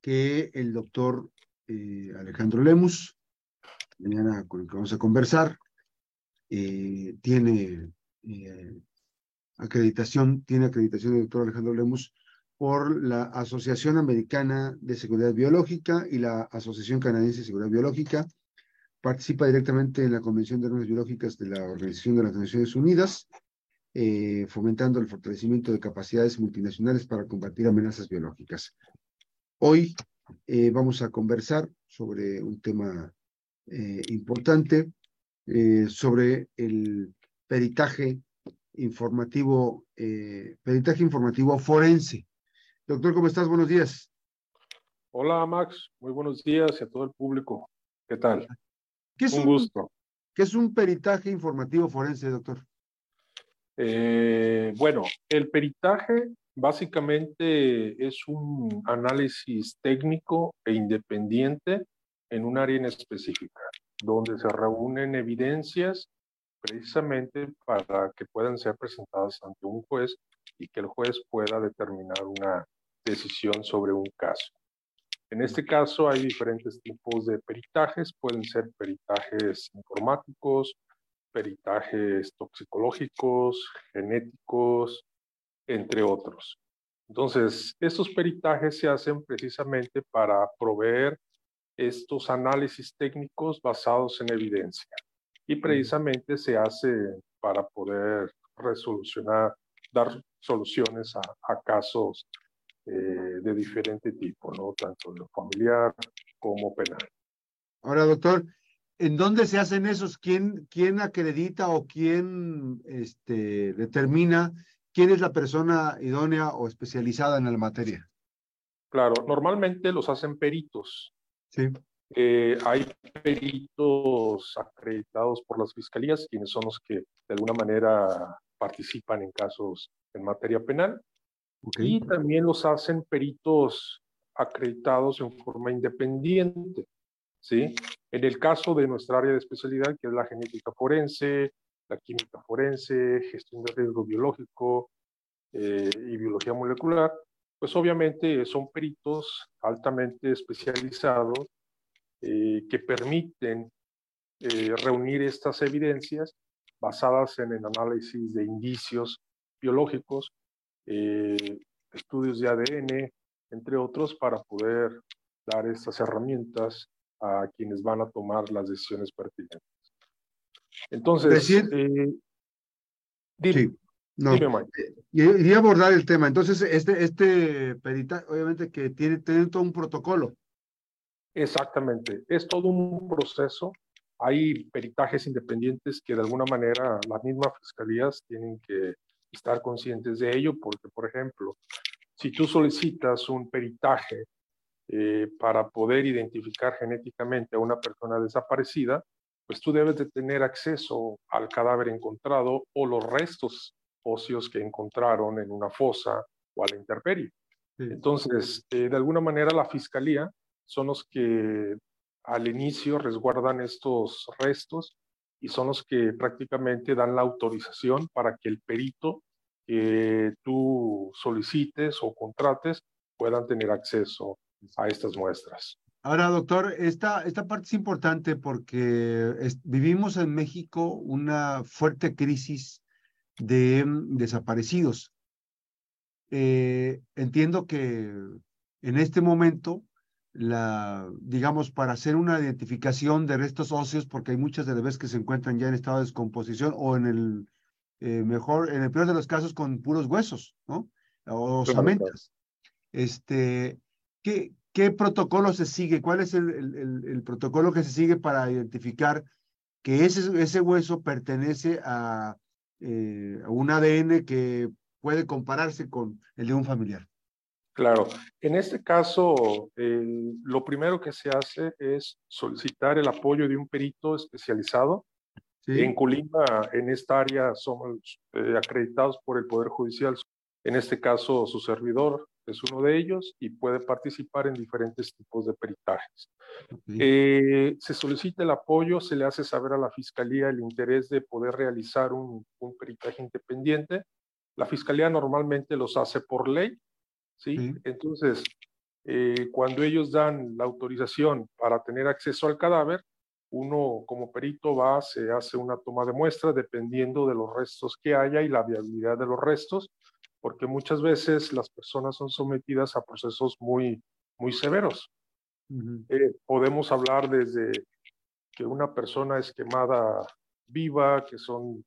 que el doctor eh, Alejandro Lemus, mañana con el que vamos a conversar, eh, tiene eh, acreditación, tiene acreditación del doctor Alejandro Lemus por la Asociación Americana de Seguridad Biológica y la Asociación Canadiense de Seguridad Biológica. Participa directamente en la Convención de Normas Biológicas de la Organización de las Naciones Unidas, eh, fomentando el fortalecimiento de capacidades multinacionales para combatir amenazas biológicas. Hoy eh, vamos a conversar sobre un tema eh, importante, sobre el peritaje informativo, peritaje informativo forense. Doctor, ¿cómo estás? Buenos días. Hola, Max. Muy buenos días y a todo el público. ¿Qué tal? ¿Qué es un, gusto. ¿Qué es un peritaje informativo forense, doctor? Eh, bueno, el peritaje básicamente es un análisis técnico e independiente en un área en específica, donde se reúnen evidencias precisamente para que puedan ser presentadas ante un juez y que el juez pueda determinar una decisión sobre un caso. En este caso hay diferentes tipos de peritajes, pueden ser peritajes informáticos, peritajes toxicológicos, genéticos, entre otros. Entonces, estos peritajes se hacen precisamente para proveer estos análisis técnicos basados en evidencia y precisamente se hace para poder resolucionar, dar soluciones a, casos eh, de diferente tipo, ¿no? Tanto de familiar como penal. Ahora, doctor, ¿en dónde se hacen esos? ¿Quién, quién acredita o quién este, determina quién es la persona idónea o especializada en la materia? Claro, normalmente los hacen peritos. Sí. Eh, hay peritos acreditados por las fiscalías, quienes son los que de alguna manera participan en casos en materia penal. Y también los hacen peritos acreditados en forma independiente. ¿Sí? En el caso de nuestra área de especialidad, que es la genética forense, la química forense, gestión de riesgo biológico eh, y biología molecular, pues obviamente son peritos altamente especializados eh, que permiten eh, reunir estas evidencias basadas en el análisis de indicios biológicos, estudios de ADN, entre otros, para poder dar estas herramientas a quienes van a tomar las decisiones pertinentes. Entonces, eh, sí, no, y, abordar el tema. Entonces, este, este perita, obviamente que tiene, tiene todo un protocolo. Exactamente, es todo un proceso hay peritajes independientes que de alguna manera las mismas fiscalías tienen que estar conscientes de ello, porque, por ejemplo, si tú solicitas un peritaje eh, para poder identificar genéticamente a una persona desaparecida, pues tú debes de tener acceso al cadáver encontrado o los restos óseos que encontraron en una fosa o a la intemperie. Entonces, eh, de alguna manera la fiscalía son los que al inicio resguardan estos restos y son los que prácticamente dan la autorización para que el perito que tú solicites o contrates puedan tener acceso a estas muestras. Ahora, doctor, esta, esta parte es importante porque vivimos en México una fuerte crisis de mm, desaparecidos. Eh, entiendo que en este momento la, digamos, para hacer una identificación de restos óseos, porque hay muchas de las veces que se encuentran ya en estado de descomposición o en el eh, mejor, en el peor de los casos con puros huesos, ¿no? O osamentas. Este, ¿qué, ¿Qué protocolo se sigue? ¿Cuál es el, el, el, protocolo que se sigue para identificar que ese, ese hueso pertenece a, eh, a un ADN que puede compararse con el de un familiar? Claro, en este caso, lo primero que se hace es solicitar el apoyo de un perito especializado. En Colima, en esta área, somos eh, acreditados por el Poder Judicial. En este caso, su servidor es uno de ellos y puede participar en diferentes tipos de peritajes. Eh, se solicita el apoyo, se le hace saber a la Fiscalía el interés de poder realizar un, un peritaje independiente. La Fiscalía normalmente los hace por ley ¿sí? Entonces, eh, cuando ellos dan la autorización para tener acceso al cadáver, uno como perito va, se hace una toma de muestra dependiendo de los restos que haya y la viabilidad de los restos, porque muchas veces las personas son sometidas a procesos muy, muy severos. Eh, podemos hablar desde que una persona es quemada viva, que son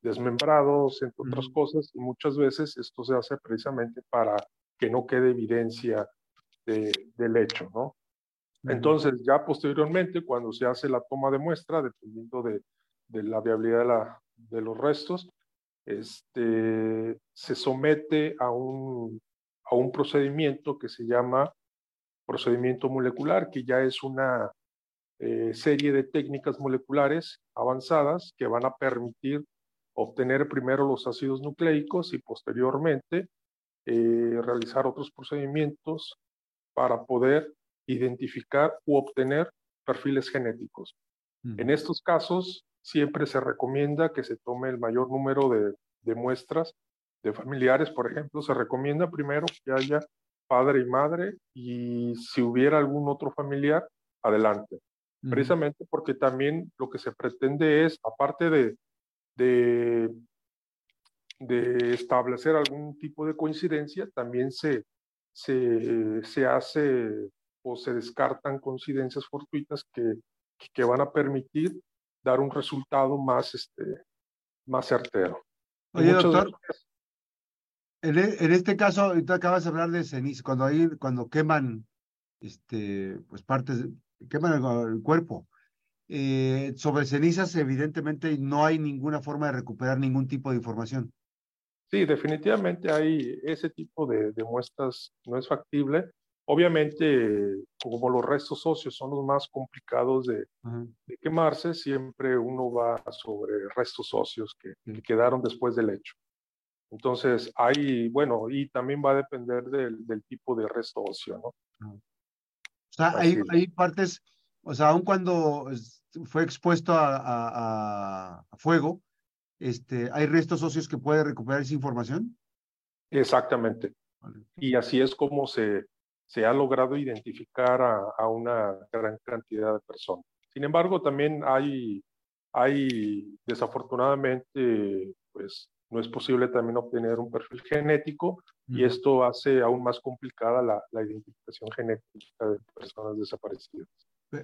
desmembrados, entre otras cosas, y muchas veces esto se hace precisamente para que no quede evidencia del hecho, ¿no? Entonces, ya posteriormente, cuando se hace la toma de muestra, dependiendo de, la viabilidad de, la, de, los restos, este, se somete a un, a un procedimiento que se llama procedimiento molecular, que ya es una eh, serie de técnicas moleculares avanzadas que van a permitir obtener primero los ácidos nucleicos y posteriormente eh, realizar otros procedimientos para poder identificar u obtener perfiles genéticos. En estos casos, siempre se recomienda que se tome el mayor número de, muestras de familiares, por ejemplo, se recomienda primero que haya padre y madre y si hubiera algún otro familiar, adelante. Precisamente porque también lo que se pretende es, aparte de, de, de establecer algún tipo de coincidencia, también se, se, se hace o se descartan coincidencias fortuitas que, que van a permitir dar un resultado más, este, más certero. Oye, doctor, en, e, en, este caso, ahorita acabas de hablar de ceniza, cuando, hay, cuando queman este, pues partes, queman el, cuerpo. Eh, sobre cenizas, evidentemente, no hay ninguna forma de recuperar ningún tipo de información. Sí, definitivamente hay ese tipo de, de muestras, no es factible. Obviamente, como los restos óseos son los más complicados de, quemarse, siempre uno va sobre restos óseos que, quedaron después del hecho. Entonces, hay, bueno, y también va a depender del, tipo de resto óseo, ¿no? O sea, hay, hay, partes, o sea, aun cuando fue expuesto a, a, fuego, este, ¿hay restos óseos que puede recuperar esa información? Exactamente. Y así es como se, se ha logrado identificar a, una gran cantidad de personas. Sin embargo, también hay, hay desafortunadamente, pues no es posible también obtener un perfil genético y esto hace aún más complicada la, la, identificación genética de personas desaparecidas.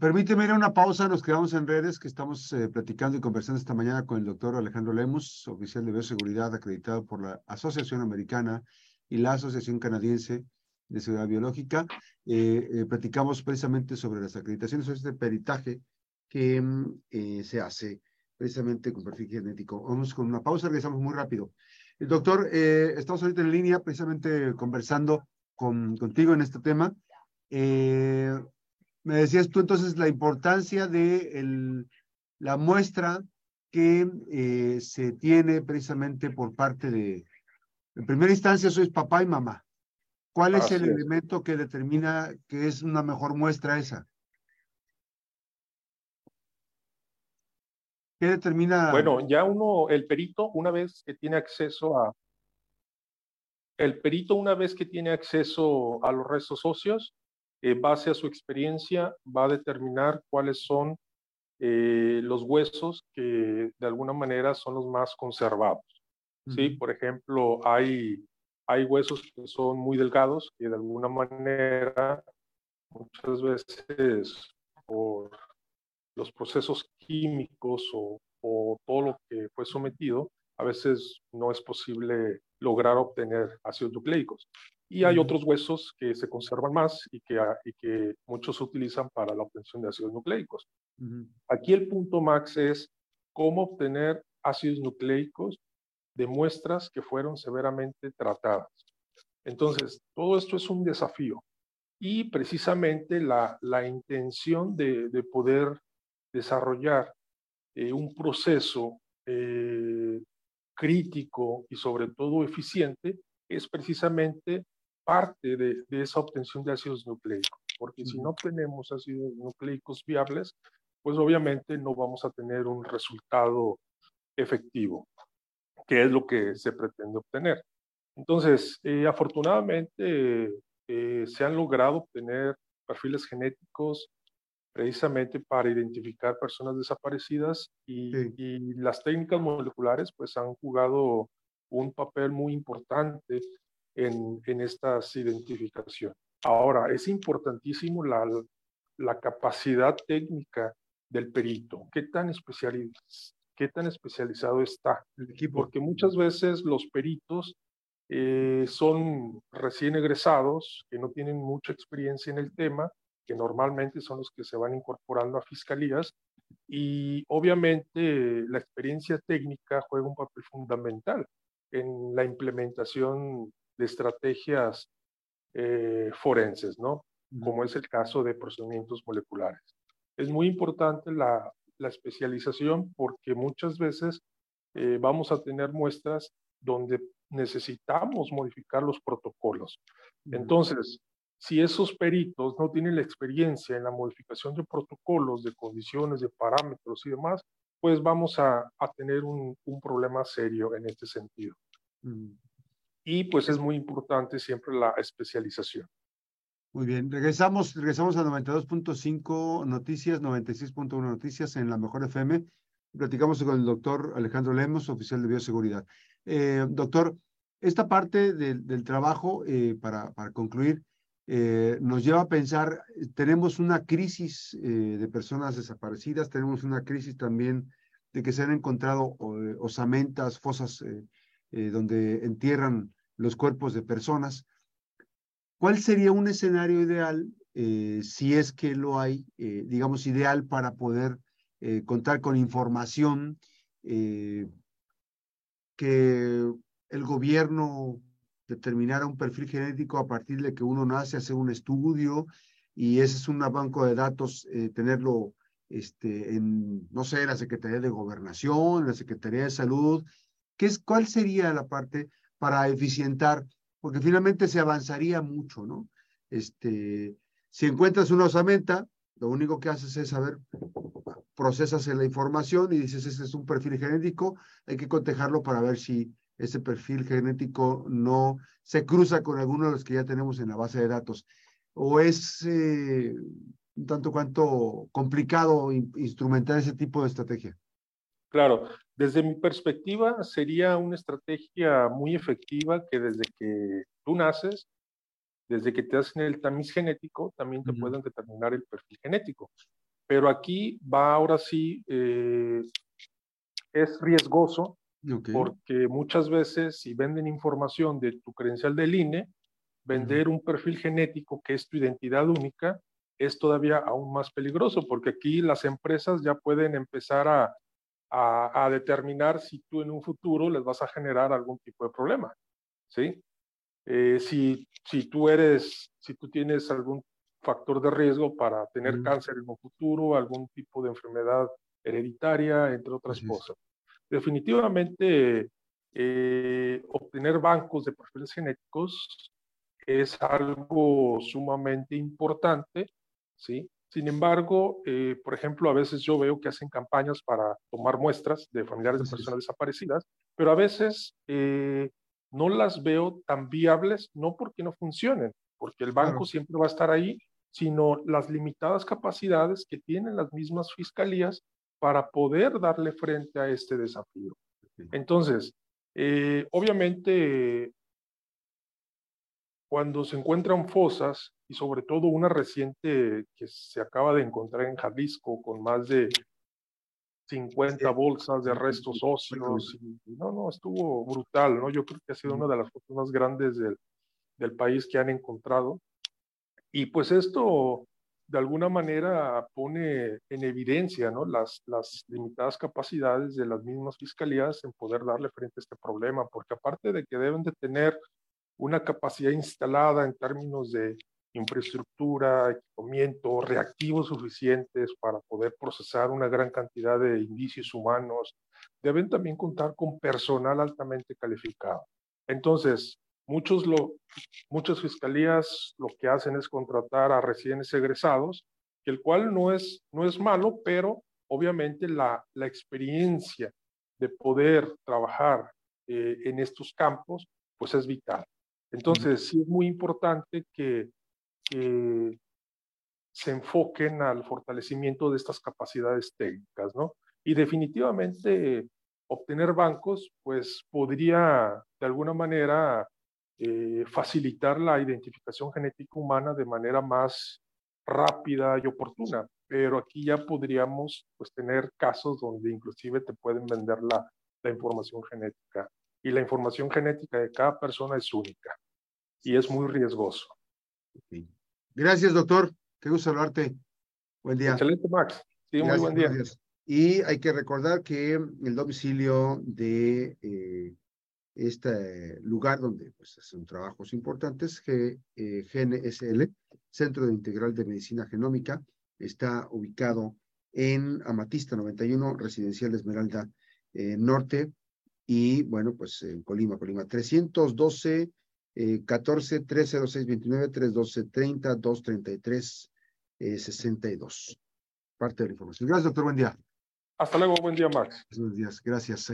Permíteme ir a una pausa, nos quedamos en redes que estamos eh, platicando y conversando esta mañana con el doctor Alejandro Lemus, oficial de bioseguridad acreditado por la Asociación Americana y la Asociación Canadiense de Seguridad Biológica. Eh, eh, platicamos precisamente sobre las acreditaciones, sobre este peritaje que mm, eh, se hace precisamente con perfil genético. Vamos con una pausa, regresamos muy rápido. Doctor, estamos ahorita en línea precisamente conversando con, contigo en este tema. me decías tú entonces la importancia de la muestra que se tiene precisamente por parte de, en primera instancia, sois papá y mamá. ¿Cuál es el elemento que determina que es una mejor muestra esa? ¿Qué determina? Bueno, ya uno, el perito, una vez que tiene acceso a, el perito, una vez que tiene acceso a los restos óseos, en base a su experiencia, va a determinar cuáles son eh, los huesos que de alguna manera son los más conservados. ¿sí? Por ejemplo, hay hay huesos que son muy delgados que de alguna manera muchas veces por los procesos químicos o, todo lo que fue sometido, a veces no es posible lograr obtener ácidos nucleicos. Y hay otros huesos que se conservan más y que, y que muchos utilizan para la obtención de ácidos nucleicos. Aquí el punto, Max, es cómo obtener ácidos nucleicos de muestras que fueron severamente tratadas. Entonces, todo esto es un desafío y precisamente la, la intención de, de, poder desarrollar eh, un proceso eh, crítico y sobre todo eficiente es precisamente parte de, de, esa obtención de ácidos nucleicos, porque si no tenemos ácidos nucleicos viables, pues obviamente no vamos a tener un resultado efectivo que es lo que se pretende obtener. Entonces, eh, afortunadamente eh, se han logrado obtener perfiles genéticos precisamente para identificar personas desaparecidas y, y, las técnicas moleculares pues han jugado un papel muy importante en, en estas identificaciones. Ahora, es importantísimo la, la capacidad técnica del perito, qué tan, qué tan especializado está. Porque muchas veces los peritos eh, son recién egresados, que no tienen mucha experiencia en el tema, que normalmente son los que se van incorporando a fiscalías, y obviamente la experiencia técnica juega un papel fundamental en la implementación de estrategias eh, forenses, ¿no? Como es el caso de procedimientos moleculares. Es muy importante la, la especialización porque muchas veces eh, vamos a tener muestras donde necesitamos modificar los protocolos. Entonces, si esos peritos no tienen la experiencia en la modificación de protocolos, de condiciones, de parámetros y demás, pues vamos a, a tener un, un, problema serio en este sentido. Y pues es muy importante siempre la especialización. Muy bien, regresamos, regresamos a 92.5 Noticias, 96.1 Noticias en la Mejor FM. Platicamos con el doctor Alejandro Lemos, oficial de bioseguridad. Eh, doctor, esta parte del trabajo, eh, para, para, concluir, eh, nos lleva a pensar, tenemos una crisis de personas desaparecidas, tenemos una crisis también de que se han encontrado osamentas, fosas donde entierran los cuerpos de personas. ¿Cuál sería un escenario ideal, si es que lo hay, digamos, ideal para poder contar con información que el gobierno determinara un perfil genético a partir de que uno nace, hacer un estudio y ese es un banco de datos, eh, tenerlo este, en, no sé, la Secretaría de Gobernación, la Secretaría de Salud. ¿Qué es, ¿Cuál sería la parte para eficientar? Porque finalmente se avanzaría mucho, ¿no? Este, si encuentras una osamenta, lo único que haces es saber, procesas la información y dices, este es un perfil genético, hay que cotejarlo para ver si ese perfil genético no se cruza con alguno de los que ya tenemos en la base de datos. O es eh, un tanto cuanto complicado instrumentar ese tipo de estrategia. Claro, desde mi perspectiva sería una estrategia muy efectiva que desde que tú naces desde que te hacen el tamiz genético, también te pueden determinar el perfil genético. Pero aquí va ahora sí, eh, es riesgoso, porque muchas veces si venden información de tu credencial del INE, vender un perfil genético que es tu identidad única es todavía aún más peligroso, porque aquí las empresas ya pueden empezar a, a, a determinar si tú en un futuro les vas a generar algún tipo de problema. ¿Sí? Eh, si, si tú eres, si tú tienes algún factor de riesgo para tener cáncer en un futuro, algún tipo de enfermedad hereditaria, entre otras cosas. Definitivamente, eh, obtener bancos de perfiles genéticos es algo sumamente importante, ¿sí? Sin embargo, eh, por ejemplo, a veces yo veo que hacen campañas para tomar muestras de familiares de personas desaparecidas, pero a veces no las veo tan viables, no porque no funcionen, porque el banco siempre va a estar ahí, sino las limitadas capacidades que tienen las mismas fiscalías para poder darle frente a este desafío. Entonces, eh, obviamente, cuando se encuentran fosas, y sobre todo una reciente que se acaba de encontrar en Jalisco con más de 50 bolsas de restos óseos. no, no, estuvo brutal, ¿no? Yo creo que ha sido una de las fotos más grandes del, del país que han encontrado. Y pues esto de alguna manera pone en evidencia ¿no? las, las limitadas capacidades de las mismas fiscalías en poder darle frente a este problema, porque aparte de que deben de tener una capacidad instalada en términos de infraestructura, equipamiento, reactivos suficientes para poder procesar una gran cantidad de indicios humanos. Deben también contar con personal altamente calificado. Entonces, muchos lo, muchas fiscalías lo que hacen es contratar a recién egresados, el cual no es, no es malo, pero obviamente la, la experiencia de poder trabajar eh, en estos campos pues es vital. Entonces, sí es muy importante que, que se enfoquen al fortalecimiento de estas capacidades técnicas, ¿no? Y definitivamente obtener bancos, pues podría de alguna manera eh, facilitar la identificación genética humana de manera más rápida y oportuna. Pero aquí ya podríamos pues, tener casos donde inclusive te pueden vender la, información genética. Y la información genética de cada persona es única y es muy riesgoso. Gracias, doctor. Qué gusto saludarte. Buen día. Excelente, Max. Sí, muy buen día. Y hay que recordar que el domicilio de eh, este lugar donde pues, hacen trabajos importantes, G, eh, GNSL, Centro de Integral de Medicina Genómica, está ubicado en Amatista 91, Residencial Esmeralda eh, Norte, y bueno, pues en Colima, Colima, 312 14 306 29 312 30 233 62. Parte de la información. Gracias, doctor. Buen día. Hasta luego. Buen día, Max. Buenos días. Gracias.